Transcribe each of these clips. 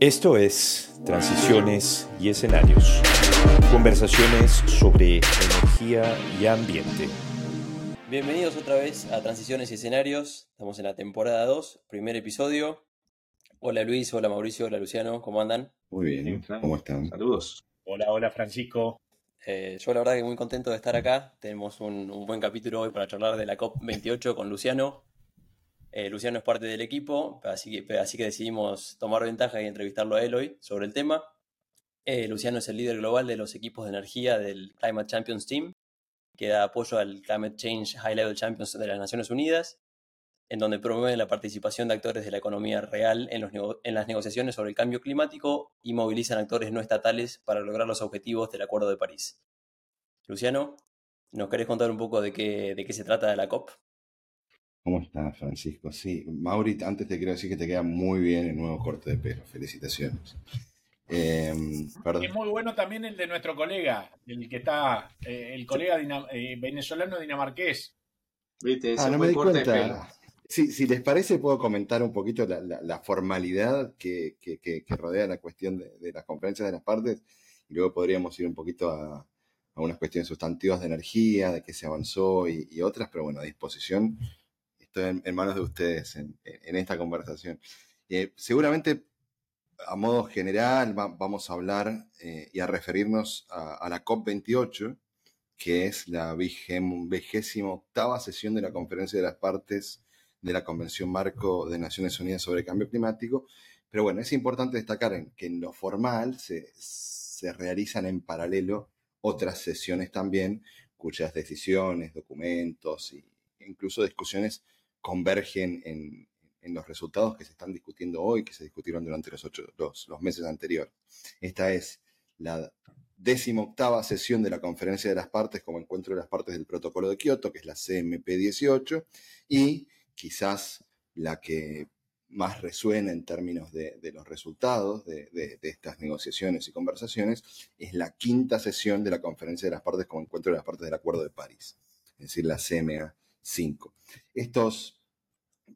Esto es Transiciones y Escenarios. Conversaciones sobre energía y ambiente. Bienvenidos otra vez a Transiciones y Escenarios. Estamos en la temporada 2, primer episodio. Hola Luis, hola Mauricio, hola Luciano, ¿cómo andan? Muy bien, ¿cómo están? Saludos. Hola, hola Francisco. Eh, yo la verdad que muy contento de estar acá. Tenemos un, un buen capítulo hoy para charlar de la COP28 con Luciano. Eh, Luciano es parte del equipo, así que, decidimos tomar ventaja y entrevistarlo a él hoy sobre el tema. Eh, Luciano es el líder global de los equipos de energía del Climate Champions Team, que da apoyo al Climate Change High Level Champions de las Naciones Unidas, en donde promueve la participación de actores de la economía real en las negociaciones sobre el cambio climático y movilizan actores no estatales para lograr los objetivos del Acuerdo de París. Luciano, ¿nos querés contar un poco de qué, de qué se trata de la COP? ¿Cómo estás, Francisco? Sí, Mauri, antes te quiero decir que te queda muy bien el nuevo corte de pelo. Felicitaciones. Eh, es muy bueno también el de nuestro colega, el que está, eh, el colega eh, venezolano dinamarqués. ¿Viste? Ah, no me di cuenta. Sí, si les parece, puedo comentar un poquito la, formalidad que, rodea la cuestión de, las conferencias de las partes y luego podríamos ir un poquito a, unas cuestiones sustantivas de energía, de qué se avanzó y otras, pero bueno, a disposición estoy en, manos de ustedes en, esta conversación. Eh, seguramente, a modo general, vamos a hablar eh, y a referirnos a, la COP28, que es la vigésima octava sesión de la Conferencia de las Partes de la Convención Marco de Naciones Unidas sobre Cambio Climático. Pero bueno, es importante destacar que en lo formal se, se realizan en paralelo otras sesiones también, cuyas decisiones, documentos e incluso discusiones convergen en, los resultados que se están discutiendo hoy, que se discutieron durante los, ocho, meses anteriores. Esta es la octava sesión de la Conferencia de las Partes como encuentro de las partes del Protocolo de Kioto, que es la CMP18, y quizás la que más resuena en términos de, los resultados de, de, estas negociaciones y conversaciones, es la quinta sesión de la Conferencia de las Partes como encuentro de las partes del Acuerdo de París, es decir, la CMA 5. Estos,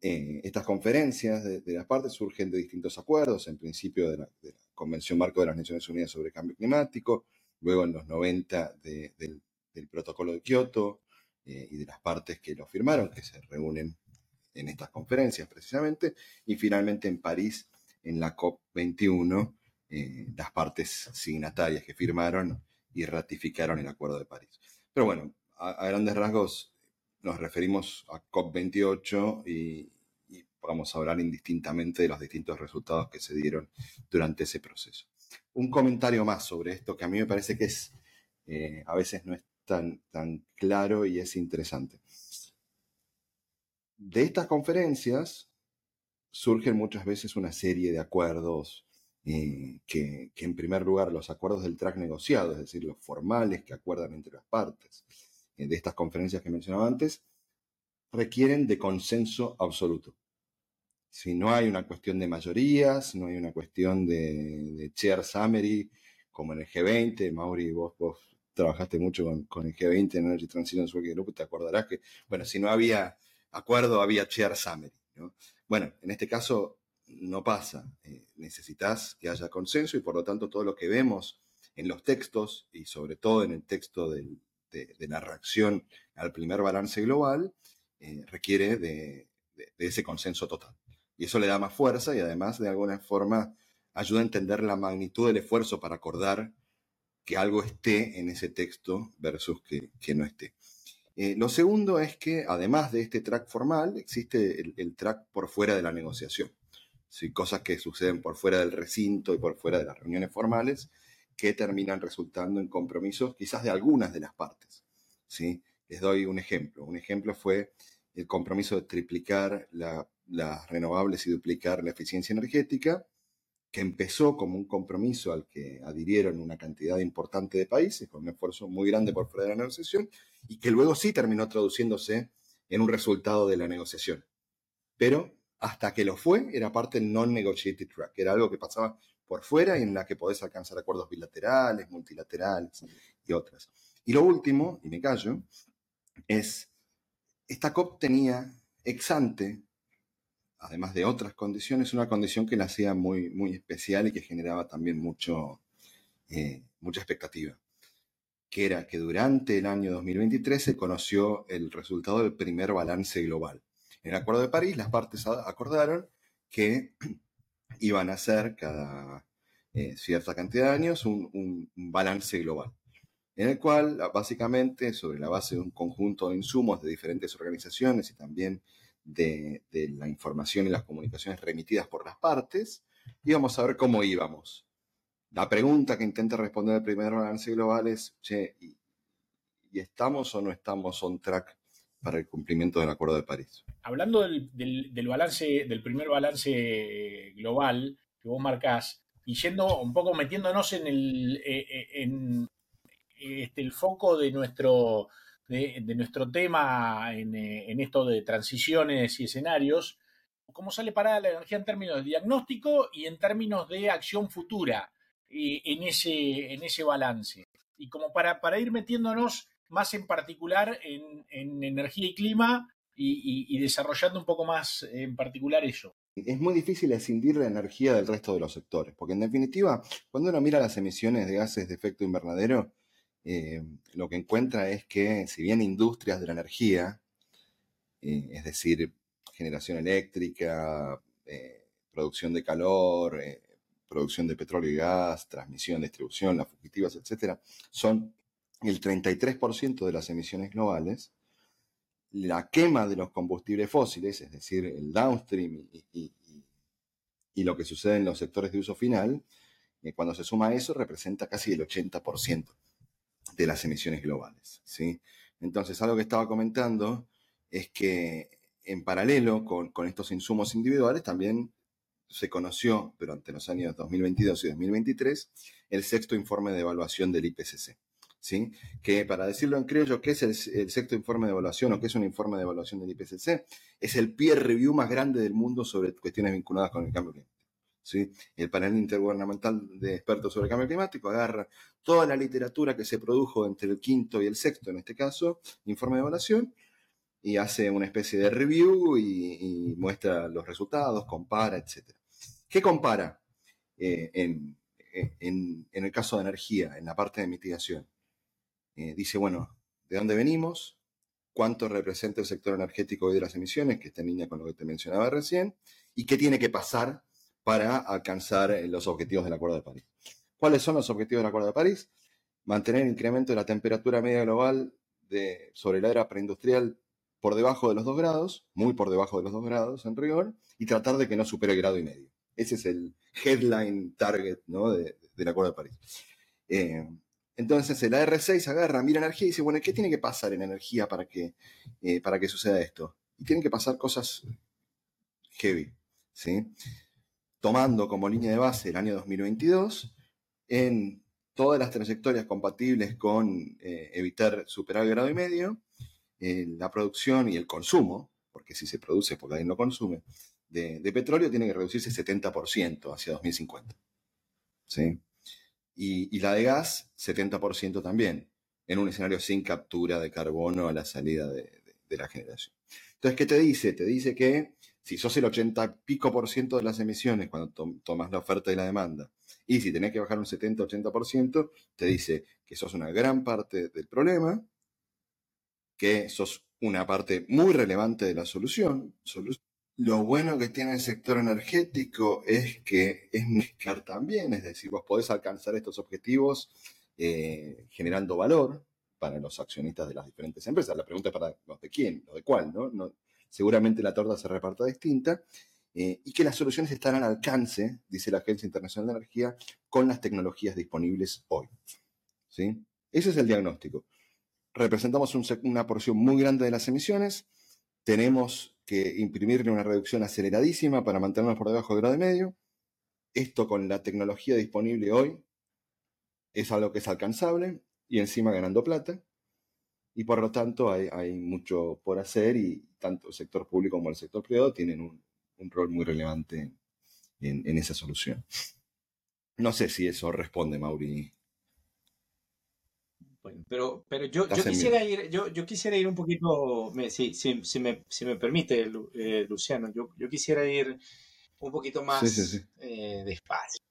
eh, estas conferencias de, las partes surgen de distintos acuerdos, en principio de la, Convención Marco de las Naciones Unidas sobre Cambio Climático, luego en los 90 del, Protocolo de Kioto eh, y de las partes que lo firmaron, que se reúnen en estas conferencias precisamente, y finalmente en París, en la COP21, eh, las partes signatarias que firmaron y ratificaron el Acuerdo de París. Pero bueno, a grandes rasgos, nos referimos a COP28 y, vamos a hablar indistintamente de los distintos resultados que se dieron durante ese proceso. Un comentario más sobre esto que a mí me parece que es, eh, a veces no es tan, tan claro y es interesante. De estas conferencias surgen muchas veces una serie de acuerdos eh, que, que, en primer lugar, los acuerdos del track negociado, es decir, los formales que acuerdan entre las partes, de estas conferencias que mencionaba antes, requieren de consenso absoluto. Si no hay una cuestión de mayorías, no hay una cuestión de, chair summary, como en el G20, Mauri, vos, trabajaste mucho con, el G20 en Energy Transition Working Group, te acordarás que, bueno, si no había acuerdo, había chair summary. Bueno, en este caso no pasa. Eh, necesitas que haya consenso y por lo tanto todo lo que vemos en los textos y sobre todo en el texto del, de, la reacción al primer balance global eh, requiere de, ese consenso total. Y eso le da más fuerza y además de alguna forma ayuda a entender la magnitud del esfuerzo para acordar que algo esté en ese texto versus que, no esté. Eh, lo segundo es que además de este track formal, existe el, track por fuera de la negociación. Cosas que suceden por fuera del recinto y por fuera de las reuniones formales, que terminan resultando en compromisos quizás de algunas de las partes. ¿sí? Les doy un ejemplo. Un ejemplo fue el compromiso de triplicar las renovables y duplicar la eficiencia energética, que empezó como un compromiso al que adhirieron una cantidad importante de países, con un esfuerzo muy grande por fuera de la negociación, y que luego sí terminó traduciéndose en un resultado de la negociación. Pero hasta que lo fue, era parte non-negotiated track, era algo que pasaba por fuera y en la que podés alcanzar acuerdos bilaterales, multilaterales y otras. Y lo último, y me callo, es, esta COP tenía ex ante además de otras condiciones, una condición que la hacía muy, muy especial y que generaba también mucho, eh, mucha expectativa, que era que durante el año 2023 se conoció el resultado del primer balance global. En el Acuerdo de París, las partes acordaron que iban a hacer cada eh, cierta cantidad de años un, balance global, en el cual básicamente sobre la base de un conjunto de insumos de diferentes organizaciones y también de, la información y las comunicaciones remitidas por las partes, íbamos a ver cómo íbamos. La pregunta que intenta responder el primer balance global es, ¿y, estamos o no estamos on track para el cumplimiento del Acuerdo de París? Hablando del, balance, del primer balance global que vos marcás, y yendo un poco metiéndonos en el, eh, eh, en, este, el foco de nuestro, de, nuestro tema en, eh, en, esto de transiciones y escenarios, cómo sale parada la energía en términos de diagnóstico y en términos de acción futura en, ese, en ese balance. Y como para, para ir metiéndonos más en particular en, en energía y clima y, desarrollando un poco más en particular eso. Es muy difícil escindir la energía del resto de los sectores, porque en definitiva, cuando uno mira las emisiones de gases de efecto invernadero, eh, lo que encuentra es que si bien industrias de la energía, eh, es decir, generación eléctrica, eh, producción de calor, producción de petróleo y gas, transmisión, distribución, las fugitivas, etc., son el 33% de las emisiones globales, la quema de los combustibles fósiles, es decir, el downstream y, lo que sucede en los sectores de uso final, cuando se suma a eso, representa casi el 80% de las emisiones globales. ¿sí? Entonces, algo que estaba comentando es que en paralelo con, estos insumos individuales también se conoció durante los años 2022 y 2023 el sexto informe de evaluación del IPCC. ¿Sí? Que para decirlo en criollo, ¿qué es el, sexto informe de evaluación o qué es un informe de evaluación del IPCC? Es el peer review más grande del mundo sobre cuestiones vinculadas con el cambio climático. El panel intergubernamental de expertos sobre el cambio climático agarra toda la literatura que se produjo entre el quinto y el sexto, en este caso, informe de evaluación, y hace una especie de review y, muestra los resultados, compara, etc. ¿Qué compara eh, en, el caso de energía, en la parte de mitigación? Eh, dice, bueno, ¿de dónde venimos? ¿Cuánto representa el sector energético hoy de las emisiones? Que está en línea con lo que te mencionaba recién. ¿Y qué tiene que pasar para alcanzar eh, los objetivos del Acuerdo de París. ¿Cuáles son los objetivos del Acuerdo de París? Mantener el incremento de la temperatura media global de, sobre la era preindustrial por debajo de los 2 grados, muy por debajo de los 2 grados en rigor, y tratar de que no supere el grado y medio. Ese es el headline target ¿no? del Acuerdo de París. Eh, entonces el AR6 agarra, mira energía y dice, bueno, ¿qué tiene que pasar en energía para que, eh, para que suceda esto? Y tienen que pasar cosas heavy. ¿sí? tomando como línea de base el año 2022 en todas las trayectorias compatibles con eh, evitar superar el grado y medio, eh, la producción y el consumo, porque si se produce porque alguien no consume, de, petróleo tiene que reducirse 70% hacia 2050. ¿sí? Y, la de gas, 70% también, en un escenario sin captura de carbono a la salida de, de la generación. Entonces, ¿qué te dice? Te dice que si sos el 80 pico por ciento de las emisiones cuando tomas la oferta y la demanda, y si tenés que bajar un 70-80%, te dice que sos una gran parte del problema, que sos una parte muy relevante de la solución. Lo bueno que tiene el sector energético es que es mezclar también, es decir, vos podés alcanzar estos objetivos eh, generando valor para los accionistas de las diferentes empresas. La pregunta es para los de quién, los de cuál, ¿no? seguramente la torta se reparta distinta, eh, y que las soluciones están al alcance, dice la Agencia Internacional de Energía, con las tecnologías disponibles hoy. ¿Sí? Ese es el diagnóstico. Representamos una porción muy grande de las emisiones, tenemos que imprimirle una reducción aceleradísima para mantenernos por debajo del grado y medio. Esto con la tecnología disponible hoy es algo que es alcanzable y encima ganando plata y por lo tanto hay, mucho por hacer y tanto el sector público como el sector privado tienen un, rol muy relevante en, esa solución. No sé si eso responde, Mauri. Bueno, pero, pero yo, yo quisiera ir, yo, yo, quisiera ir un poquito, si, si, si, me, si me permite, eh, Luciano, yo, yo quisiera ir un poquito más eh, despacio.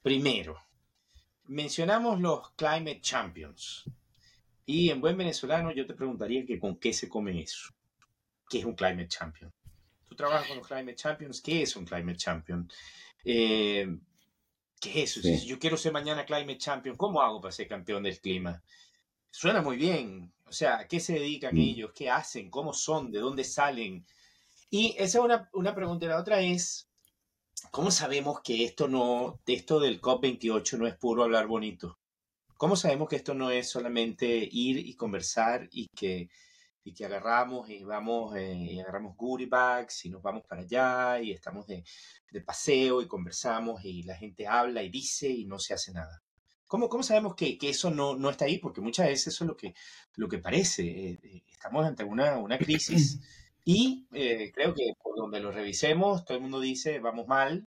Primero, mencionamos los Climate Champions. Y en buen venezolano yo te preguntaría que con qué se come eso. ¿Qué es un Climate Champion? Tú trabajas con los Climate Champions. ¿Qué es un Climate Champion? Eh, ¿Qué es eso? Si yo quiero ser mañana Climate Champion, ¿cómo hago para ser campeón del clima? Suena muy bien. O sea, ¿a qué se dedican mm. ellos? ¿Qué hacen? ¿Cómo son? ¿De dónde salen? Y esa es una, una pregunta. Y la otra es, ¿cómo sabemos que esto no, esto del COP28 no es puro hablar bonito? ¿Cómo sabemos que esto no es solamente ir y conversar y que, y que agarramos y vamos eh, y agarramos goodie bags y nos vamos para allá y estamos de, de, paseo y conversamos y la gente habla y dice y no se hace nada? ¿Cómo, cómo sabemos que, que eso no, no, está ahí? Porque muchas veces eso es lo que, lo que parece. Eh, eh, estamos ante una, una crisis y eh, creo que por donde lo revisemos, todo el mundo dice, vamos mal,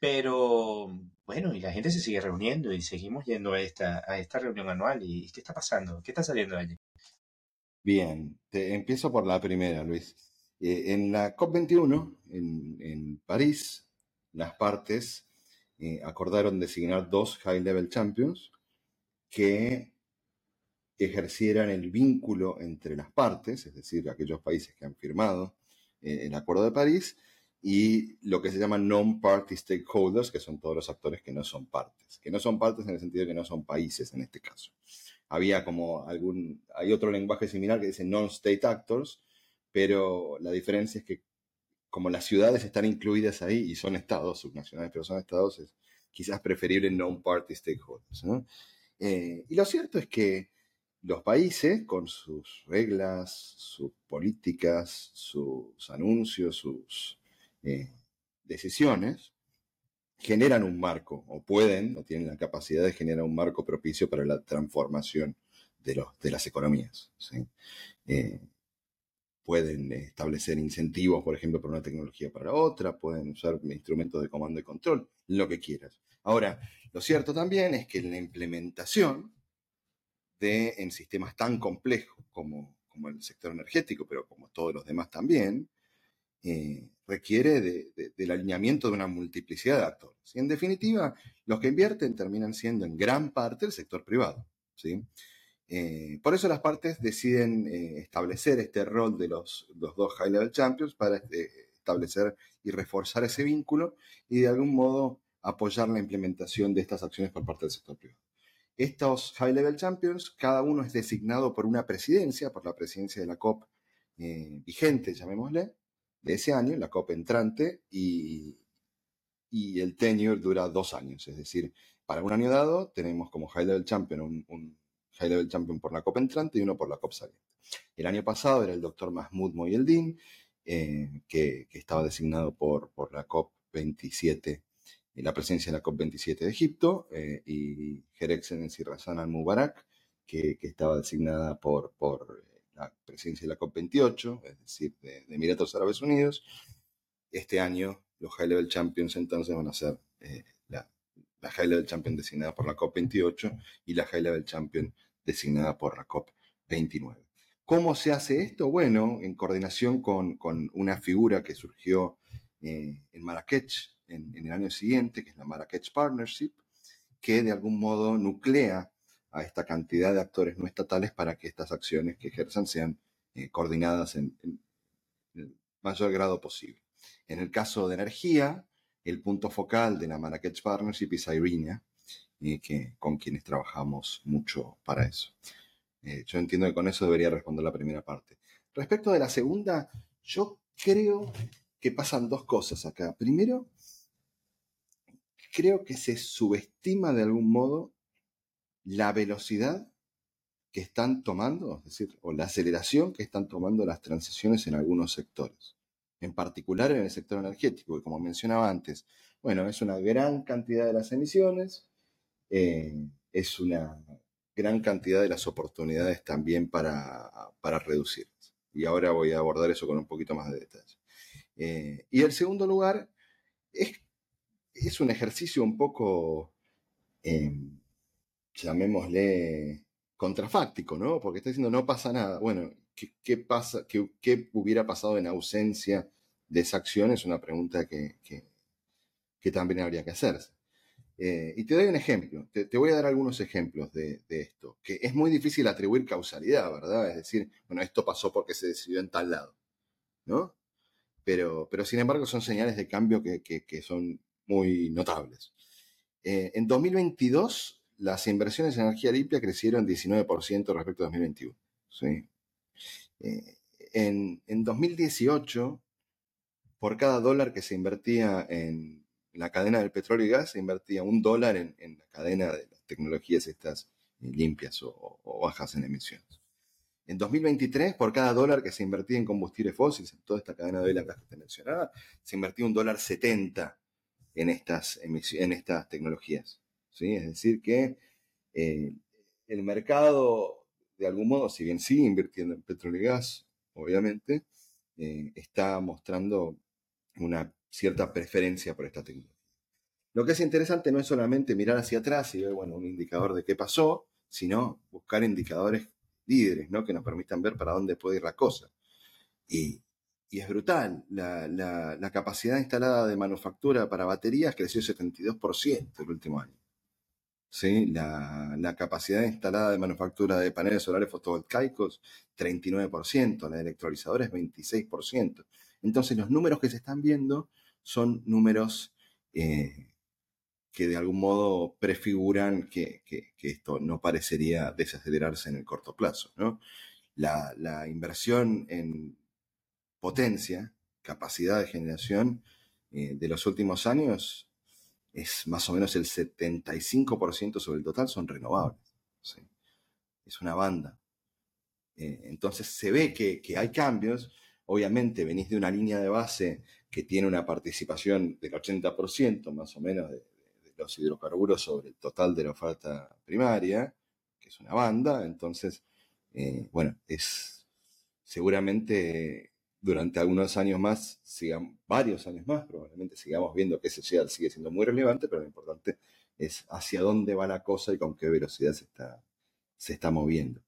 pero bueno, y la gente se sigue reuniendo y seguimos yendo a esta, a esta reunión anual. ¿Y qué está pasando? ¿Qué está saliendo de allí? Bien, te empiezo por la primera, Luis. Eh, en la COP21, en, París, las partes eh, acordaron designar dos High Level Champions que ejercieran el vínculo entre las partes, es decir, aquellos países que han firmado eh, el Acuerdo de París, y lo que se llama non-party stakeholders, que son todos los actores que no son partes, que no son partes en el sentido de que no son países en este caso. Había como algún, hay otro lenguaje similar que dice non-state actors, pero la diferencia es que como las ciudades están incluidas ahí y son estados subnacionales, pero son estados, es quizás preferible non-party stakeholders. Eh, y lo cierto es que los países, con sus reglas, sus políticas, sus anuncios, sus eh, decisiones, generan un marco, o pueden, o tienen la capacidad de generar un marco propicio para la transformación de, los, de las economías. Eh, pueden establecer incentivos, por ejemplo, para una tecnología para otra, pueden usar instrumentos de comando y control, lo que quieras. Ahora, lo cierto también es que la implementación de, en sistemas tan complejos como, como el sector energético, pero como todos los demás también, eh, requiere del alineamiento de una multiplicidad de actores. Y en definitiva, los que invierten terminan siendo en gran parte el sector privado. ¿sí? Eh, por eso las partes deciden eh, establecer este rol de los, dos High Level Champions para establecer y reforzar ese vínculo y de algún modo apoyar la implementación de estas acciones por parte del sector privado. Estos High Level Champions, cada uno es designado por una presidencia, por la presidencia de la COP eh, vigente, llamémosle, de ese año, la COP entrante, y, y, el tenure dura dos años. Es decir, para un año dado tenemos como High Level Champion un, High Level Champion por la COP entrante y uno por la COP saliente. El año pasado era el doctor Mahmoud Moyeldin, eh, que, que, estaba designado por, por la COP 27 la presencia de la COP27 de Egipto eh, y Her Excellency Razan al-Mubarak, que, estaba designada por, por la presidencia de la COP28, es decir, de, Emiratos Árabes Unidos. Este año los High Level Champions entonces van a ser eh, la, High Level Champion designada por la COP28 y la High Level Champion designada por la COP29. ¿Cómo se hace esto? Bueno, en coordinación con, con una figura que surgió eh, en Marrakech en, el año siguiente, que es la Marrakech Partnership, que de algún modo nuclea a esta cantidad de actores no estatales para que estas acciones que ejerzan sean eh, coordinadas en, el mayor grado posible. En el caso de energía, el punto focal de la Marrakech Partnership es Irina, eh, que, con quienes trabajamos mucho para eso. Eh, yo entiendo que con eso debería responder la primera parte. Respecto de la segunda, yo creo que pasan dos cosas acá. Primero, creo que se subestima de algún modo la velocidad que están tomando, es decir, o la aceleración que están tomando las transiciones en algunos sectores, en particular en el sector energético, que como mencionaba antes, bueno, es una gran cantidad de las emisiones, eh, es una gran cantidad de las oportunidades también para, para reducirlas. Y ahora voy a abordar eso con un poquito más de detalle. Eh, y el segundo lugar es es un ejercicio un poco, em, llamémosle, contrafáctico, ¿no? Porque está diciendo no pasa nada. Bueno, ¿qué, pasa, qué, hubiera pasado en ausencia de esa acción? Es una pregunta que, también habría que hacerse. Eh, y te doy un ejemplo, te, voy a dar algunos ejemplos de, esto, que es muy difícil atribuir causalidad, ¿verdad? Es decir, bueno, esto pasó porque se decidió en tal lado, ¿no? Pero, pero sin embargo son señales de cambio que, son muy notables. Eh, en 2022, las inversiones en energía limpia crecieron 19% respecto a 2021. ¿sí? Eh, en, 2018, por cada dólar que se invertía en la cadena del petróleo y gas, se invertía un dólar en, la cadena de las tecnologías estas eh, limpias o, bajas en emisiones. En 2023, por cada dólar que se invertía en combustibles fósiles, en toda esta cadena de la que te mencionaba, se invertía un dólar 70 en estas, en estas tecnologías. ¿Sí? Es decir, que eh, el mercado de algún modo, si bien sigue invirtiendo en petróleo y gas, obviamente, eh, está mostrando una cierta preferencia por esta tecnología. Lo que es interesante no es solamente mirar hacia atrás y ver, bueno, un indicador de qué pasó, sino buscar indicadores líderes, ¿no? Que nos permitan ver para dónde puede ir la cosa. Y, es brutal. La, la, capacidad instalada de manufactura para baterías creció 72% el último año. ¿Sí? La, capacidad instalada de manufactura de paneles solares fotovoltaicos, 39%, la de electrolizadores, 26%. Entonces los números que se están viendo son números eh, que de algún modo prefiguran que, esto no parecería desacelerarse en el corto plazo. La, inversión en potencia, capacidad de generación eh, de los últimos años es más o menos el 75% sobre el total son renovables. Es una banda. Eh, entonces se ve que, hay cambios. Obviamente venís de una línea de base que tiene una participación del 80% más o menos de, los hidrocarburos sobre el total de la oferta primaria, que es una banda. Entonces, eh, bueno, es seguramente durante algunos años más, sigan, varios años más, probablemente sigamos viendo que ese share sigue siendo muy relevante, pero lo importante es hacia dónde va la cosa y con qué velocidad se está, se está moviendo.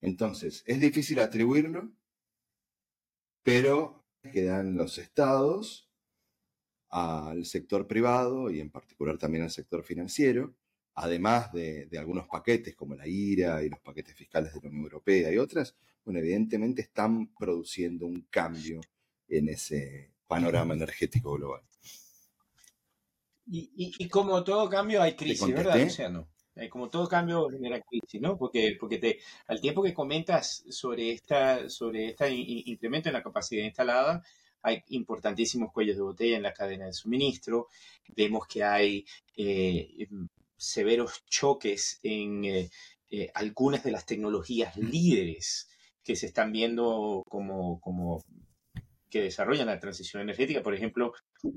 Entonces, es difícil atribuirlo, pero quedan los estados al sector privado y en particular también al sector financiero, además de, de algunos paquetes como la IRA y los paquetes fiscales de la Unión Europea y otras, bueno, evidentemente están produciendo un cambio en ese panorama energético global. Y, como todo cambio hay crisis, ¿verdad, Luciano? Como todo cambio genera crisis, ¿no? Porque, porque te, al tiempo que comentas sobre esta, sobre este incremento en la capacidad instalada, hay importantísimos cuellos de botella en la cadena de suministro. Vemos que hay eh, severos choques en eh, eh, algunas de las tecnologías líderes que se están viendo como, como que desarrollan la transición energética. Por ejemplo,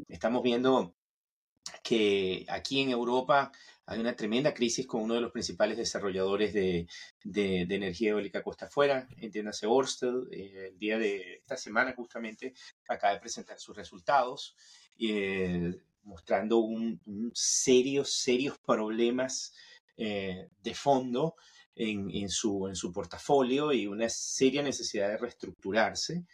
estamos viendo que aquí en Europa hay una tremenda crisis con uno de los principales desarrolladores de, de, energía eólica costa afuera, entiéndase Orsted, eh, el día de esta semana justamente acaba de presentar sus resultados, eh, mostrando un, serios, serios problemas eh, de fondo en, su, en su portafolio y una seria necesidad de reestructurarse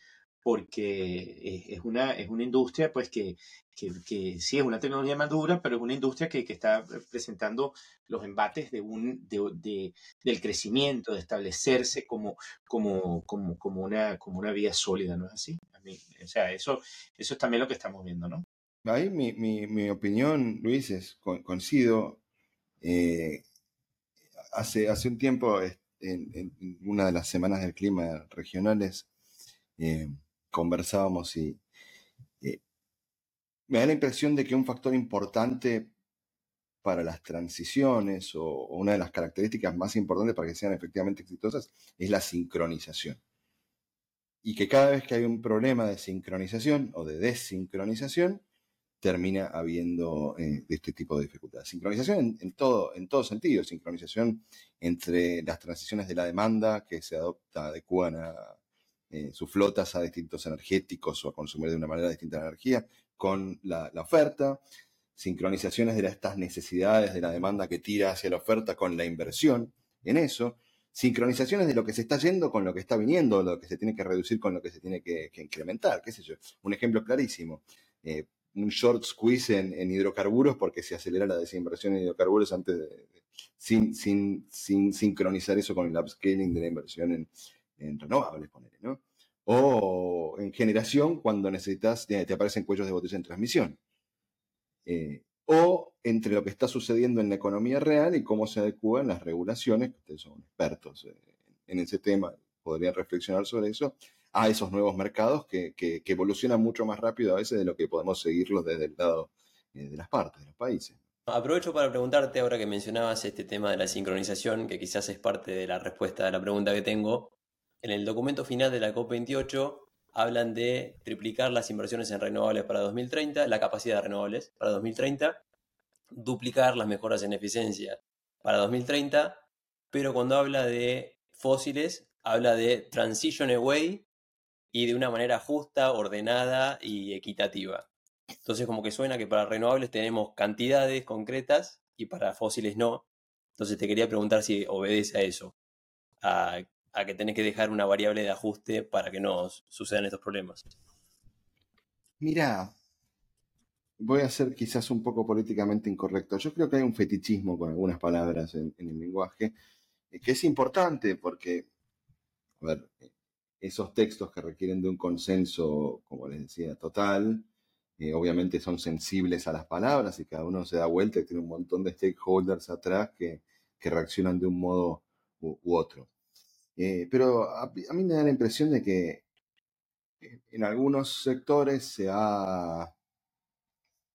porque es, una, es una industria pues que, que, sí es una tecnología madura, pero es una industria que, que está presentando los embates de un, de, del crecimiento, de establecerse como, como, como, como, una, como una vía sólida, ¿no es así? o sea, eso, eso es también lo que estamos viendo, ¿no? Ahí mi, mi, mi opinión, Luis, es coincido. Eh, hace, hace un tiempo, en, una de las semanas del clima regionales, eh, conversábamos y eh, me da la impresión de que un factor importante para las transiciones o, una de las características más importantes para que sean efectivamente exitosas es la sincronización. Y que cada vez que hay un problema de sincronización o de desincronización, termina habiendo eh, este tipo de dificultades. Sincronización en, todo, en todo sentido, sincronización entre las transiciones de la demanda que se adopta, adecuan a eh, sus flotas a distintos energéticos o a consumir de una manera distinta la energía, con la, oferta, sincronizaciones de estas necesidades de la demanda que tira hacia la oferta con la inversión en eso, sincronizaciones de lo que se está yendo con lo que está viniendo, lo que se tiene que reducir con lo que se tiene que, incrementar, qué sé. Un ejemplo clarísimo. Eh, un short squeeze en, hidrocarburos porque se acelera la desinversión en hidrocarburos antes de, sin, sin, sin, sincronizar eso con el upscaling de la inversión en, en renovables, poner, ¿no? O en generación cuando necesitas, te aparecen cuellos de botella en transmisión. Eh, o entre lo que está sucediendo en la economía real y cómo se adecuan las regulaciones, que ustedes son expertos eh, en ese tema, podrían reflexionar sobre eso, a esos nuevos mercados que, evolucionan mucho más rápido a veces de lo que podemos seguirlos desde el lado eh, de las partes, de los países. Aprovecho para preguntarte, ahora que mencionabas este tema de la sincronización, que quizás es parte de la respuesta a la pregunta que tengo. En el documento final de la COP28 hablan de triplicar las inversiones en renovables para 2030, la capacidad de renovables para 2030, duplicar las mejoras en eficiencia para 2030, pero cuando habla de fósiles, habla de transition away y de una manera justa, ordenada y equitativa. Entonces como que suena que para renovables tenemos cantidades concretas y para fósiles no. Entonces te quería preguntar si obedece a eso, a que tenés que dejar una variable de ajuste para que no sucedan estos problemas. Mira, voy a ser quizás un poco políticamente incorrecto. Yo creo que hay un fetichismo con algunas palabras en, el lenguaje, eh, que es importante porque, a ver, esos textos que requieren de un consenso, como les decía, total, eh, obviamente son sensibles a las palabras y cada uno se da vuelta y tiene un montón de stakeholders atrás que, reaccionan de un modo u otro. Eh, pero a, mí me da la impresión de que eh, en algunos sectores se ha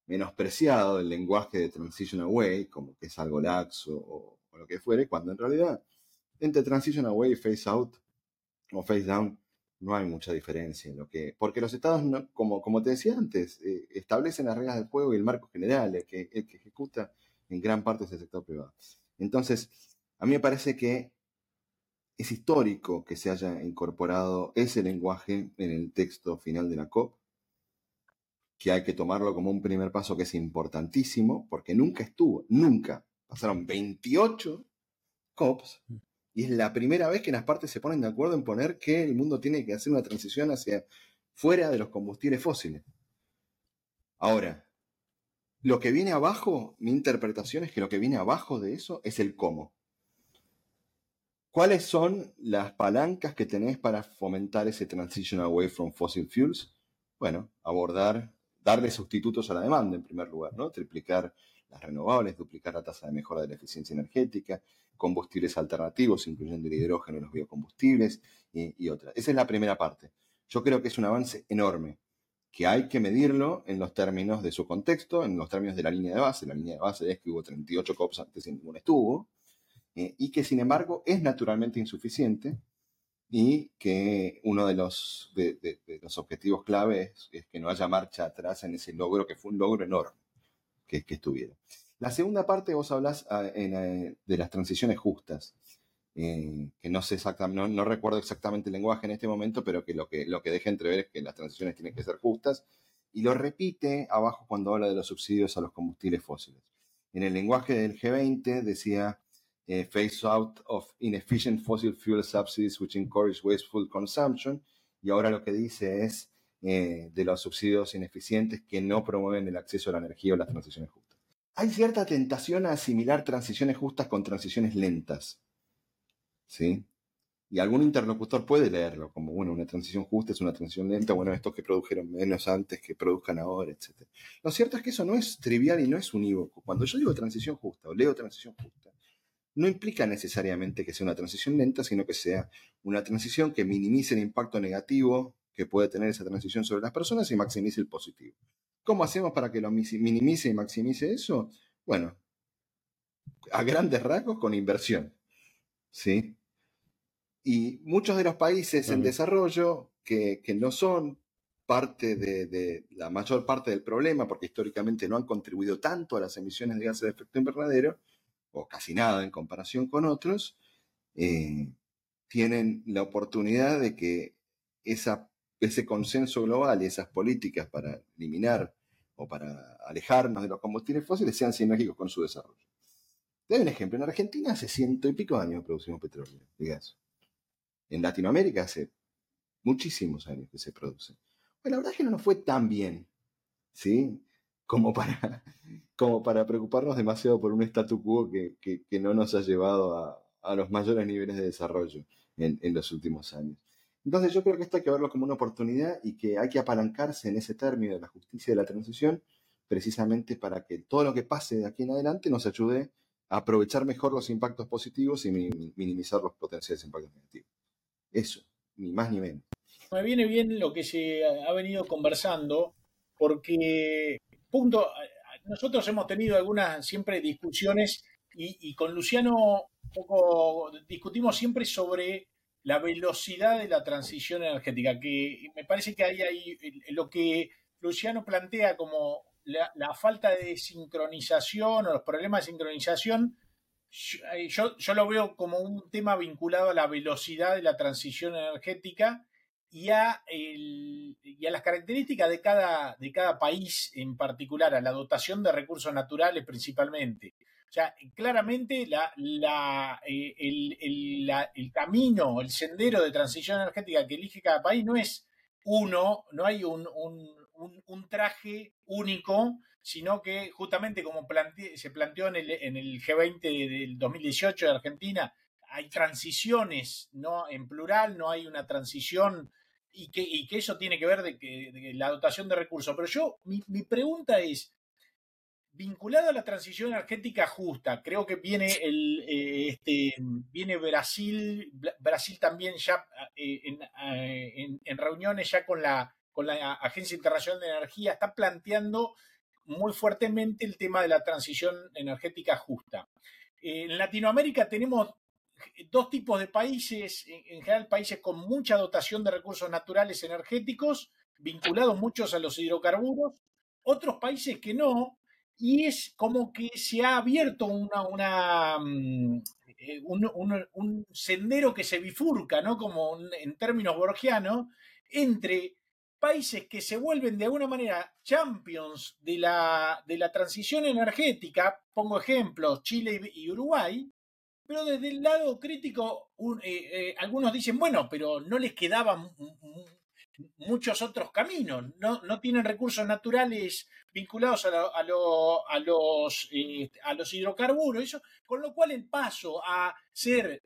menospreciado el lenguaje de transition away, como que es algo laxo o, lo que fuere, cuando en realidad entre transition away y phase out o phase down no hay mucha diferencia. En lo que, porque los estados, como, como te decía antes, eh, establecen las reglas del juego y el marco general, el que, ejecuta en gran parte es sector privado. Entonces, a mí me parece que es histórico que se haya incorporado ese lenguaje en el texto final de la COP, que hay que tomarlo como un primer paso que es importantísimo, porque nunca estuvo, nunca. Pasaron 28 COPs mm. Y es la primera vez que las partes se ponen de acuerdo en poner que el mundo tiene que hacer una transición hacia fuera de los combustibles fósiles. Ahora, lo que viene abajo, mi interpretación es que lo que viene abajo de eso es el cómo. ¿Cuáles son las palancas que tenés para fomentar ese transition away from fossil fuels? Bueno, abordar, darle sustitutos a la demanda en primer lugar, ¿no? Triplicar las renovables, duplicar la tasa de mejora de la eficiencia energética, combustibles alternativos, incluyendo el hidrógeno y los biocombustibles y, y otras. Esa es la primera parte. Yo creo que es un avance enorme, que hay que medirlo en los términos de su contexto, en los términos de la línea de base. La línea de base es que hubo 38 COPs antes y ningún estuvo, eh, y que sin embargo es naturalmente insuficiente y que uno de los, de, los objetivos clave es, que no haya marcha atrás en ese logro, que fue un logro enorme que, que. La segunda parte vos hablas ah, eh, de las transiciones justas, eh, que no sé exactamente, no, recuerdo exactamente el lenguaje en este momento, pero que lo, que lo que deja entrever es que las transiciones tienen que ser justas, y lo repite abajo cuando habla de los subsidios a los combustibles fósiles. En el lenguaje del G20 decía eh, phase out of inefficient fossil fuel subsidies which encourage wasteful consumption. Y ahora lo que dice es eh, de los subsidios ineficientes que no promueven el acceso a la energía o las transiciones justas. Hay cierta tentación a asimilar transiciones justas con transiciones lentas. ¿Sí? Y algún interlocutor puede leerlo como, bueno, una transición justa es una transición lenta, bueno, estos que produjeron menos antes, que produzcan ahora, etc. Lo cierto es que eso no es trivial y no es unívoco. Cuando yo digo transición justa o leo transición justa, no implica necesariamente que sea una transición lenta, sino que sea una transición que minimice el impacto negativo que puede tener esa transición sobre las personas y maximice el positivo. ¿Cómo hacemos para que lo minimice y maximice eso? Bueno, a grandes rasgos con inversión. ¿Sí? Y muchos de los países en desarrollo que, no son parte de, de, la mayor parte del problema, porque históricamente no han contribuido tanto a las emisiones de gases de efecto invernadero, o casi nada en comparación con otros, eh, tienen la oportunidad de que esa, ese consenso global y esas políticas para eliminar o para alejarnos de los combustibles fósiles sean sinérgicos con su desarrollo. Te doy un ejemplo. En Argentina hace ciento y pico años producimos petróleo y gas. En Latinoamérica hace muchísimos años que se produce. Pues la verdad es que no nos fue tan bien, ¿sí? Como para, como para preocuparnos demasiado por un statu quo que, no nos ha llevado a, los mayores niveles de desarrollo en, en los últimos años. Entonces yo creo que esto hay que verlo como una oportunidad y que hay que apalancarse en ese término de la justicia y de la transición precisamente para que todo lo que pase de aquí en adelante nos ayude a aprovechar mejor los impactos positivos y minimizar los potenciales impactos negativos. Eso, ni más ni menos. Me viene bien lo que se ha venido conversando, porque, punto, nosotros hemos tenido algunas siempre discusiones y, con Luciano poco discutimos siempre sobre la velocidad de la transición energética, que me parece que hay ahí lo que Luciano plantea como la, falta de sincronización o los problemas de sincronización, yo, yo, lo veo como un tema vinculado a la velocidad de la transición energética y a, y a las características de cada, de cada país en particular, a la dotación de recursos naturales principalmente. O sea, claramente la, la, eh, el, el, camino, el sendero de transición energética que elige cada país no es uno, no hay un, un, traje único, sino que justamente como se planteó en el, en el G20 del 2018 de Argentina, hay transiciones, ¿no? En plural, no hay una transición y que, y que eso tiene que ver de, que, la dotación de recursos. Pero yo, mi, mi pregunta es, vinculado a la transición energética justa, creo que viene el eh, este, viene Brasil, Brasil también ya eh, eh, en, reuniones ya con la con la Agencia Internacional de Energía está planteando muy fuertemente el tema de la transición energética justa. En Latinoamérica tenemos dos tipos de países, en general países con mucha dotación de recursos naturales energéticos, vinculados muchos a los hidrocarburos, otros países que no, y es como que se ha abierto una, mm, eh, un, sendero que se bifurca, ¿no? Como en términos borgianos, entre países que se vuelven de alguna manera champions de la, de la transición energética, pongo ejemplos, Chile y Uruguay, pero desde el lado crítico, eh, eh, algunos dicen, bueno, pero no les quedaban muchos otros caminos, no, no tienen recursos naturales vinculados a, los, eh, a los hidrocarburos, eso, con lo cual el paso a ser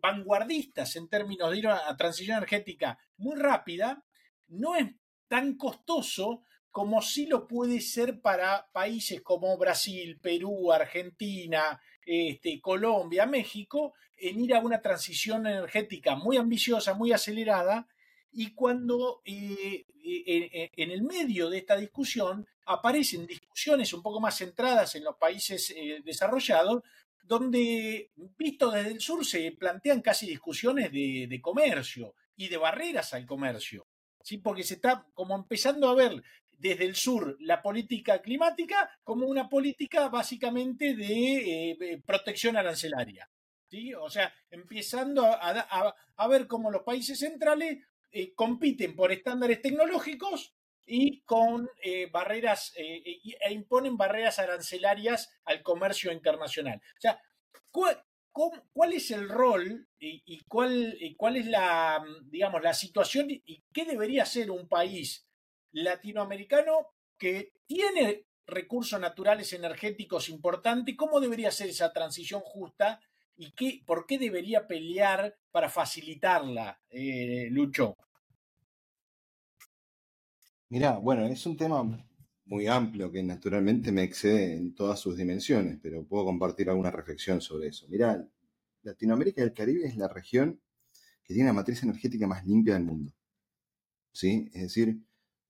vanguardistas en términos de ir a, transición energética muy rápida no es tan costoso como sí lo puede ser para países como Brasil, Perú, Argentina, este, Colombia, México, en ir a una transición energética muy ambiciosa, muy acelerada, y cuando eh, en el medio de esta discusión aparecen discusiones un poco más centradas en los países eh, desarrollados, donde, visto desde el sur, se plantean casi discusiones de, comercio y de barreras al comercio, ¿sí? porque se está como empezando a ver desde el sur la política climática como una política básicamente de eh, protección arancelaria. ¿sí? O sea, empezando a, ver cómo los países centrales eh, compiten por estándares tecnológicos y con eh, barreras eh, e imponen barreras arancelarias al comercio internacional. O sea, ¿cuál, es el rol y, cuál, cuál, es la, digamos, la situación y qué debería ser un país latinoamericano que tiene recursos naturales energéticos importantes? ¿Cómo debería ser esa transición justa? ¿Y qué, por qué debería pelear para facilitarla, eh, Lucho? Mirá, bueno, es un tema muy amplio que naturalmente me excede en todas sus dimensiones, pero puedo compartir alguna reflexión sobre eso. Mirá, Latinoamérica y el Caribe es la región que tiene la matriz energética más limpia del mundo. ¿Sí? Es decir,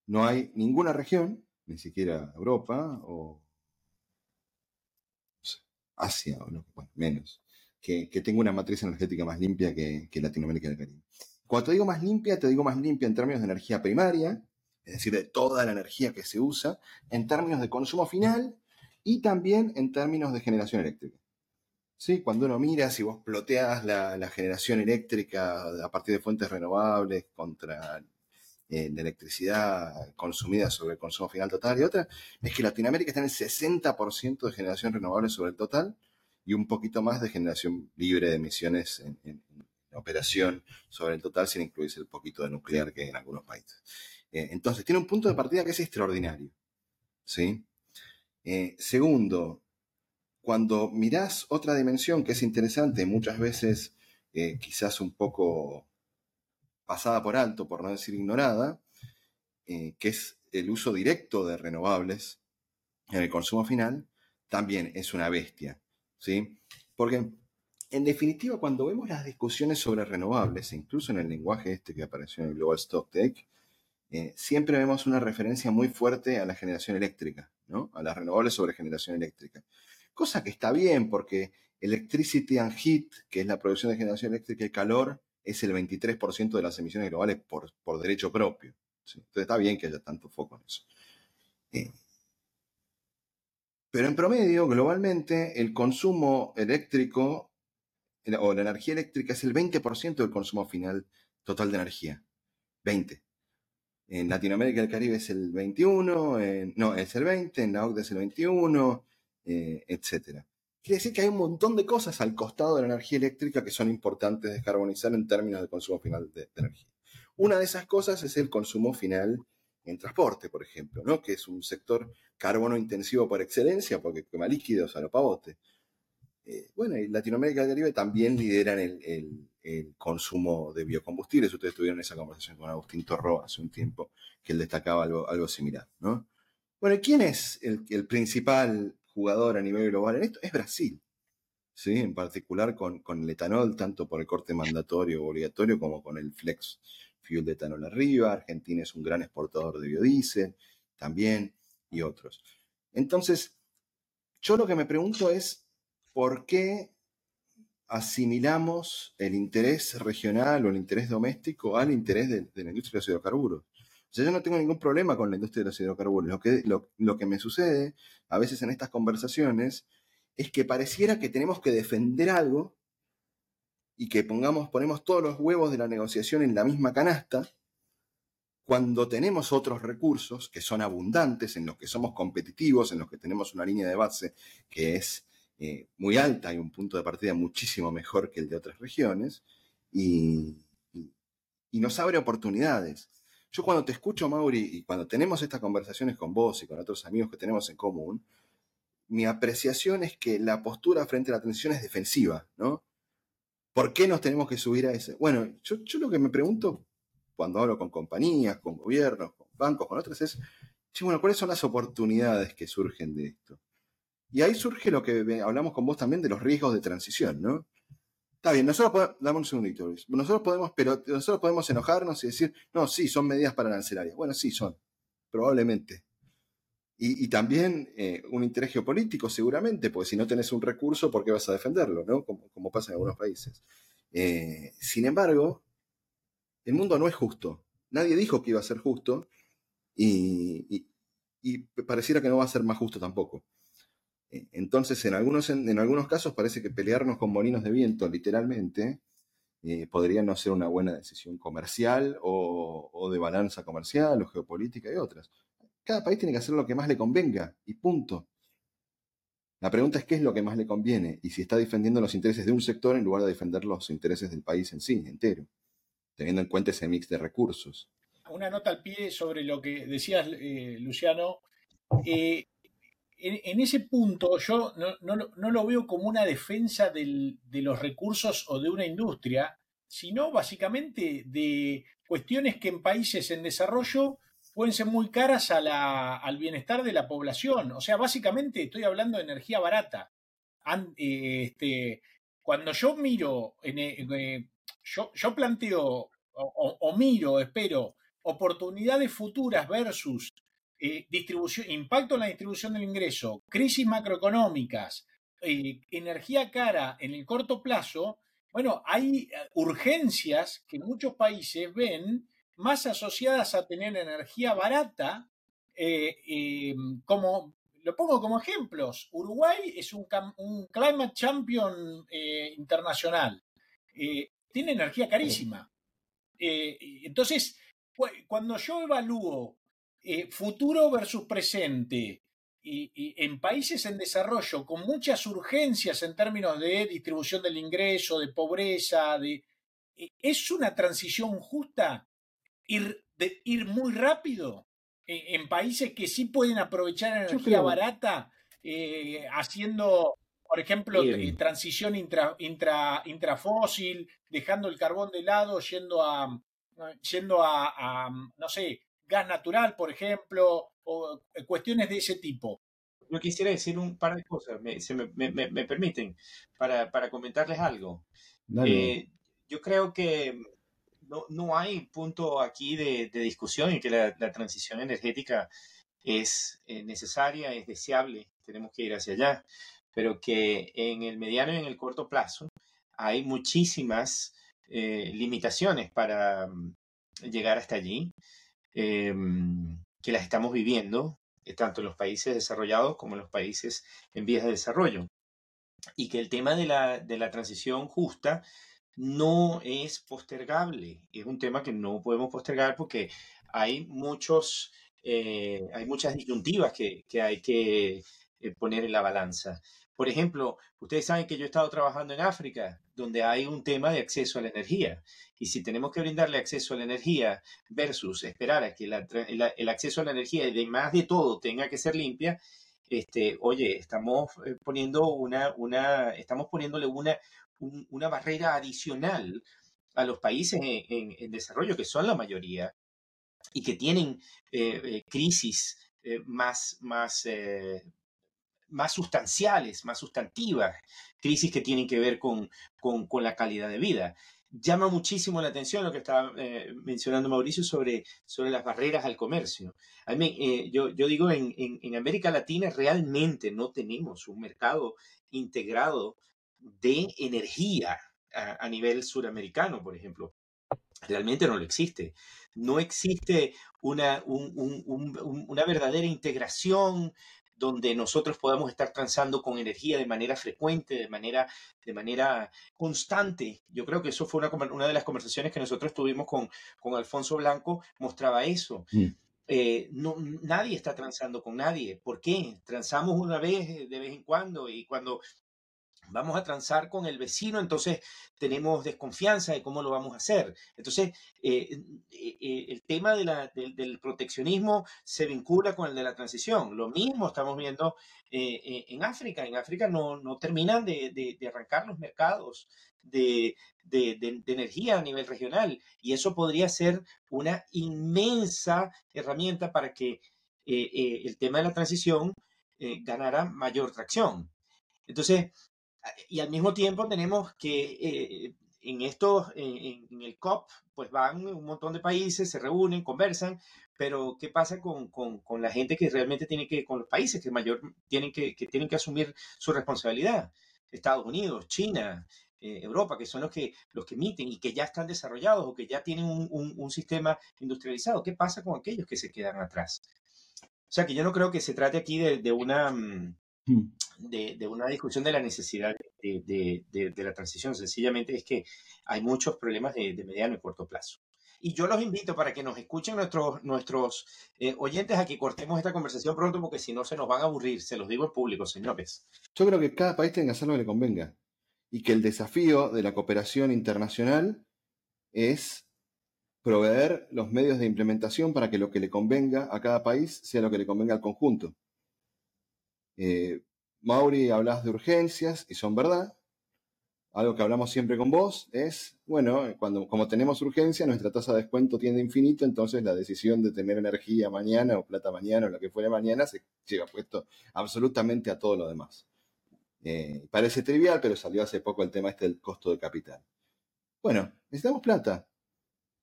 no hay ninguna región, ni siquiera Europa o Asia, o bueno, menos, que, tenga una matriz energética más limpia que, que Latinoamérica y el Caribe. Cuando te digo más limpia, te digo más limpia en términos de energía primaria, es decir, de toda la energía que se usa, en términos de consumo final y también en términos de generación eléctrica. ¿Sí? Cuando uno mira, si vos ploteas la, generación eléctrica a partir de fuentes renovables contra la electricidad consumida sobre el consumo final total y otra, es que Latinoamérica está en el 60% de generación renovable sobre el total y un poquito más de generación libre de emisiones en, operación sobre el total sin incluirse el poquito de nuclear que hay en algunos países. Eh, entonces, tiene un punto de partida que es extraordinario. ¿sí? Eh, segundo, cuando mirás otra dimensión que es interesante, muchas veces eh, quizás un poco pasada por alto, por no decir ignorada, que es el uso directo de renovables en el consumo final, también es una bestia. ¿sí? Porque, en definitiva, cuando vemos las discusiones sobre renovables, incluso en el lenguaje este que apareció en el Global Stock Take, eh, siempre vemos una referencia muy fuerte a la generación eléctrica, ¿no? A las renovables sobre generación eléctrica. Cosa que está bien porque electricity and heat, que es la producción de generación eléctrica y calor, es el 23% de las emisiones globales por, derecho propio. Entonces está bien que haya tanto foco en eso. Eh, pero en promedio, globalmente, el consumo eléctrico o la energía eléctrica es el 20% del consumo final total de energía. 20. En Latinoamérica y el Caribe es el 21, no, es el 20, en la OCDE es el 21, eh, etc. Quiere decir que hay un montón de cosas al costado de la energía eléctrica que son importantes descarbonizar en términos de consumo final de, energía. Una de esas cosas es el consumo final en transporte, por ejemplo, ¿no? que es un sector carbono intensivo por excelencia porque quema líquidos a lo pavote. Eh, bueno, y Latinoamérica y el Caribe también lideran el, consumo de biocombustibles. Ustedes tuvieron esa conversación con Agustín Torro hace un tiempo, que él destacaba algo, similar. ¿no? Bueno, ¿quién es el, principal jugador a nivel global en esto? Es Brasil. ¿sí? En particular con, con el etanol, tanto por el corte mandatorio o obligatorio como con el flex fuel de etanol arriba. Argentina es un gran exportador de biodiesel también y otros. Entonces, yo lo que me pregunto es, ¿por qué asimilamos el interés regional o el interés doméstico al interés de, la industria de los hidrocarburos? Yo no tengo ningún problema con la industria de los hidrocarburos. Lo que, lo, que me sucede a veces en estas conversaciones es que pareciera que tenemos que defender algo y que pongamos, ponemos todos los huevos de la negociación en la misma canasta, cuando tenemos otros recursos que son abundantes, en los que somos competitivos, en los que tenemos una línea de base que es eh, muy alta y un punto de partida muchísimo mejor que el de otras regiones, y, nos abre oportunidades. Yo cuando te escucho, Mauri, y cuando tenemos estas conversaciones con vos y con otros amigos que tenemos en común, mi apreciación es que la postura frente a la transición es defensiva, ¿no? ¿Por qué nos tenemos que subir a ese? Bueno, yo, lo que me pregunto cuando hablo con compañías, con gobiernos, con bancos, con otras, es, bueno, ¿cuáles son las oportunidades que surgen de esto? Y ahí surge lo que hablamos con vos también de los riesgos de transición, ¿no? Está bien, nosotros podemos, dame un segundito, Luis. Nosotros podemos, pero nosotros podemos enojarnos y decir, no, sí, son medidas para arancelarias. Bueno, sí, son, probablemente. Y, también eh, un interés geopolítico, seguramente, porque si no tenés un recurso, ¿por qué vas a defenderlo? ¿no? Como, pasa en algunos países. Eh, sin embargo, el mundo no es justo. Nadie dijo que iba a ser justo y, pareciera que no va a ser más justo tampoco. Eh, entonces, en algunos, en, algunos casos parece que pelearnos con molinos de viento, literalmente, eh, podría no ser una buena decisión comercial o, de balanza comercial o geopolítica y otras. Cada país tiene que hacer lo que más le convenga y punto. La pregunta es qué es lo que más le conviene y si está defendiendo los intereses de un sector en lugar de defender los intereses del país en sí, entero, teniendo en cuenta ese mix de recursos. Una nota al pie sobre lo que decías, eh, Luciano. Eh, en, ese punto yo no, lo veo como una defensa de los recursos o de una industria, sino básicamente de cuestiones que en países en desarrollo pueden ser muy caras al bienestar de la población. O sea, básicamente estoy hablando de energía barata. Eh, este, cuando yo miro, en, eh, yo, yo, planteo o, miro, espero, oportunidades futuras versus eh, distribución, impacto en la distribución del ingreso, crisis macroeconómicas, eh, energía cara en el corto plazo, bueno, hay eh, urgencias que muchos países ven más asociadas a tener energía barata, como, lo pongo como ejemplos, Uruguay es un, un climate champion internacional, tiene energía carísima. entonces, cuando yo evalúo eh, futuro versus presente, y, en países en desarrollo con muchas urgencias en términos de distribución del ingreso, de pobreza, de, e, ¿es una transición justa ir, de, ir muy rápido e, en, países que sí pueden aprovechar energía barata eh, haciendo, por ejemplo, transición intra, intra, intrafósil, dejando el carbón de lado, yendo a, yendo a no sé, gas natural, por ejemplo, o eh, cuestiones de ese tipo. Yo quisiera decir un par de cosas, me, me, permiten, para, para, comentarles algo. Eh, yo creo que no, no, hay punto aquí de, de discusión en que la, la, transición energética es eh, necesaria, es deseable, tenemos que ir hacia allá, pero que en el mediano y en el corto plazo hay muchísimas limitaciones para mm, llegar hasta allí. Em, que las estamos viviendo, eh, tanto en los países desarrollados como en los países en vías de desarrollo. Y que el tema de la, de la transición justa no es postergable, es un tema que no podemos postergar porque hay muchos, eh, hay muchas disyuntivas que, que hay que eh, poner en la balanza. Por ejemplo, ustedes saben que yo he estado trabajando en África, donde hay un tema de acceso a la energía. Y si tenemos que brindarle acceso a la energía versus esperar a que el acceso a la energía y más de todo tenga que ser limpia, este, oye, estamos eh, poniendo una, una, estamos poniéndole una, una barrera adicional a los países en, desarrollo, que son la mayoría, y que tienen eh, crisis más, más, más sustanciales, más sustantivas, crisis que tienen que ver con, con, la calidad de vida. Llama muchísimo la atención lo que estaba eh, mencionando Mauricio sobre, sobre las barreras al comercio. Eh, yo, digo, en, en, América Latina realmente no tenemos un mercado integrado de energía a, nivel suramericano, por ejemplo. Realmente no lo existe. No existe una, una verdadera integración donde nosotros podamos estar transando con energía de manera frecuente, de manera, de manera constante. Yo creo que eso fue una, una de las conversaciones que nosotros tuvimos con, con Alfonso Blanco, mostraba eso. Mm. Eh, no, nadie está transando con nadie. ¿Por qué? Transamos una vez de vez en cuando y cuando vamos a transar con el vecino, entonces tenemos desconfianza de cómo lo vamos a hacer. Entonces, eh, eh, eh, el tema del proteccionismo se vincula con el de la transición. Lo mismo estamos viendo en África. En África no, terminan de, arrancar los mercados de, energía a nivel regional y eso podría ser una inmensa herramienta para que el tema de la transición ganara mayor tracción. Entonces, y al mismo tiempo tenemos que eh, en esto, en, el COP, pues van un montón de países, se reúnen, conversan, pero ¿qué pasa con, con, la gente que realmente tiene que, con los países que mayor tienen que, que tienen que asumir su responsabilidad? Estados Unidos, China, eh, Europa, que son los que, los que emiten y que ya están desarrollados o que ya tienen un, un, sistema industrializado. ¿Qué pasa con aquellos que se quedan atrás? O sea que yo no creo que se trate aquí de, de una... De, una discusión de la necesidad de, la transición. Sencillamente es que hay muchos problemas de, mediano y corto plazo. Y yo los invito para que nos escuchen nuestros, nuestros eh, oyentes a que cortemos esta conversación pronto porque si no se nos van a aburrir. Se los digo en público, señores. Yo creo que cada país tenga que hacer lo que le convenga. Y que el desafío de la cooperación internacional es proveer los medios de implementación para que lo que le convenga a cada país sea lo que le convenga al conjunto. Eh, Mauri, hablas de urgencias y son verdad. Algo que hablamos siempre con vos es, bueno, cuando, como tenemos urgencia, nuestra tasa de descuento tiende a infinito, entonces la decisión de tener energía mañana o plata mañana o lo que fuera mañana se llega puesto absolutamente a todo lo demás. Eh, parece trivial, pero salió hace poco el tema este del costo de capital. Bueno, necesitamos plata.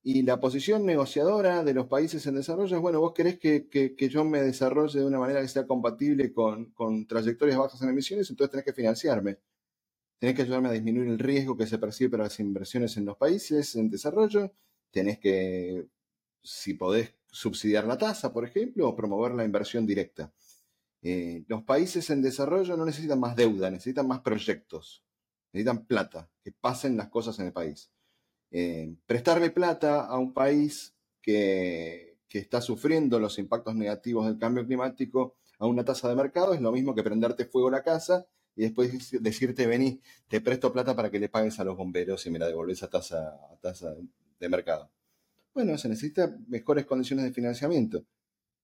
Y la posición negociadora de los países en desarrollo es, bueno, vos querés que, yo me desarrolle de una manera que sea compatible con, trayectorias bajas en emisiones, entonces tenés que financiarme. Tenés que ayudarme a disminuir el riesgo que se percibe para las inversiones en los países en desarrollo. Tenés que, si podés, subsidiar la tasa, por ejemplo, o promover la inversión directa. Eh, los países en desarrollo no necesitan más deuda, necesitan más proyectos, necesitan plata, que pasen las cosas en el país. Eh, prestarle plata a un país que, está sufriendo los impactos negativos del cambio climático, a una tasa de mercado es lo mismo que prenderte fuego a la casa y después decirte, vení, te presto plata para que le pagues a los bomberos y me la devolvés a tasa, tasa de mercado. Bueno, se necesita mejores condiciones de financiamiento.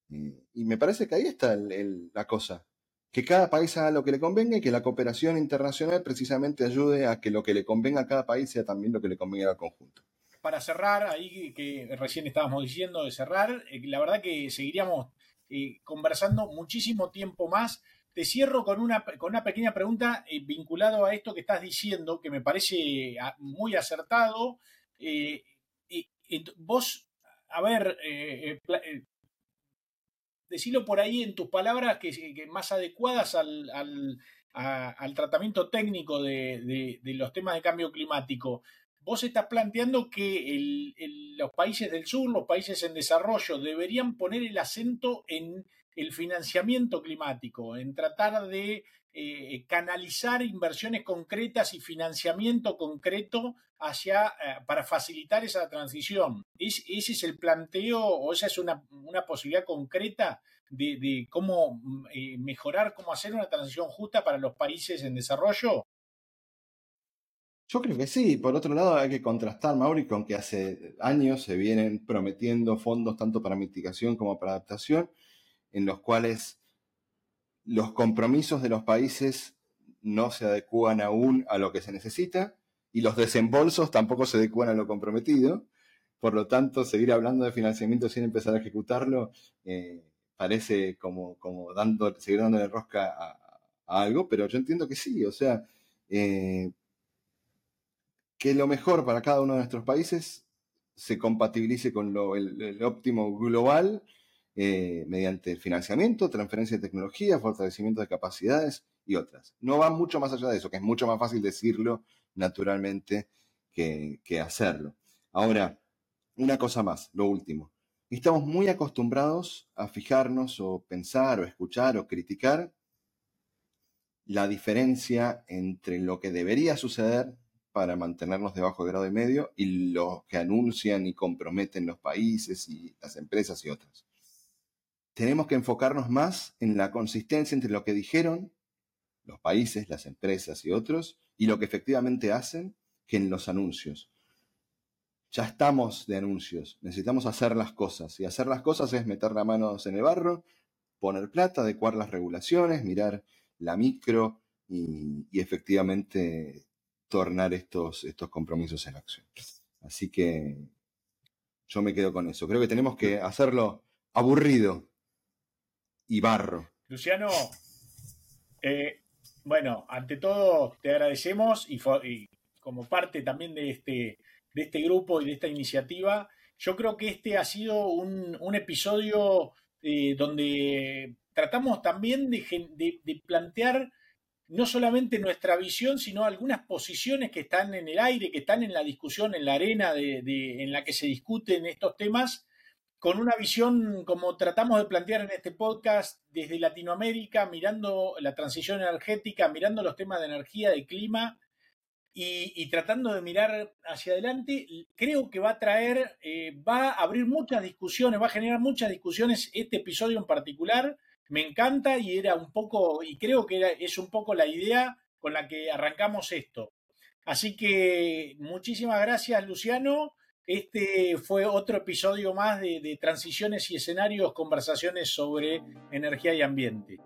Y me parece que ahí está la cosa. Que cada país haga lo que le convenga y que la cooperación internacional precisamente ayude a que lo que le convenga a cada país sea también lo que le convenga al conjunto. Para cerrar, ahí que recién estábamos diciendo de cerrar, eh, la verdad que seguiríamos eh, conversando muchísimo tiempo más. Te cierro con una, con una pequeña pregunta eh, vinculado a esto que estás diciendo, que me parece ah, muy acertado. vos, a ver, decilo por ahí en tus palabras que, más adecuadas al, tratamiento técnico de, los temas de cambio climático. Vos estás planteando que los países del sur, los países en desarrollo, deberían poner el acento en el financiamiento climático, en tratar de eh, canalizar inversiones concretas y financiamiento concreto hacia, eh, para facilitar esa transición. ¿Es, ¿Ese es el planteo o esa es una, posibilidad concreta de, cómo mm, eh, mejorar, cómo hacer una transición justa para los países en desarrollo? Yo creo que sí. Por otro lado, hay que contrastar, Mauri, con que hace años se vienen prometiendo fondos tanto para mitigación como para adaptación, en los cuales los compromisos de los países no se adecúan aún a lo que se necesita y los desembolsos tampoco se adecúan a lo comprometido. Por lo tanto, seguir hablando de financiamiento sin empezar a ejecutarlo eh, parece como, como dando, seguir dándole rosca a, algo, pero yo entiendo que sí, o sea, eh, que lo mejor para cada uno de nuestros países se compatibilice con lo, el óptimo global eh, mediante financiamiento, transferencia de tecnología, fortalecimiento de capacidades y otras. No va mucho más allá de eso, que es mucho más fácil decirlo naturalmente que, hacerlo. Ahora, una cosa más, lo último. Estamos muy acostumbrados a fijarnos o pensar o escuchar o criticar la diferencia entre lo que debería suceder para mantenernos debajo del grado y medio y lo que anuncian y comprometen los países y las empresas y otras tenemos que enfocarnos más en la consistencia entre lo que dijeron los países, las empresas y otros, y lo que efectivamente hacen, que en los anuncios. Ya estamos de anuncios, necesitamos hacer las cosas, y hacer las cosas es meter las manos en el barro, poner plata, adecuar las regulaciones, mirar la micro y, efectivamente tornar estos, estos compromisos en acción. Así que yo me quedo con eso. Creo que tenemos que hacerlo aburrido, y barro. Luciano, eh, bueno, ante todo te agradecemos y, como parte también de este, de este grupo y de esta iniciativa, yo creo que este ha sido un, episodio eh, donde tratamos también de, plantear no solamente nuestra visión, sino algunas posiciones que están en el aire, que están en la discusión, en la arena en la que se discuten estos temas con una visión como tratamos de plantear en este podcast desde Latinoamérica, mirando la transición energética, mirando los temas de energía, de clima y, tratando de mirar hacia adelante, creo que va a traer, eh, va a abrir muchas discusiones, va a generar muchas discusiones este episodio en particular. Me encanta y era un poco, y creo que es un poco la idea con la que arrancamos esto. Así que muchísimas gracias, Luciano. Este fue otro episodio más de, Transiciones y Escenarios, conversaciones sobre energía y ambiente.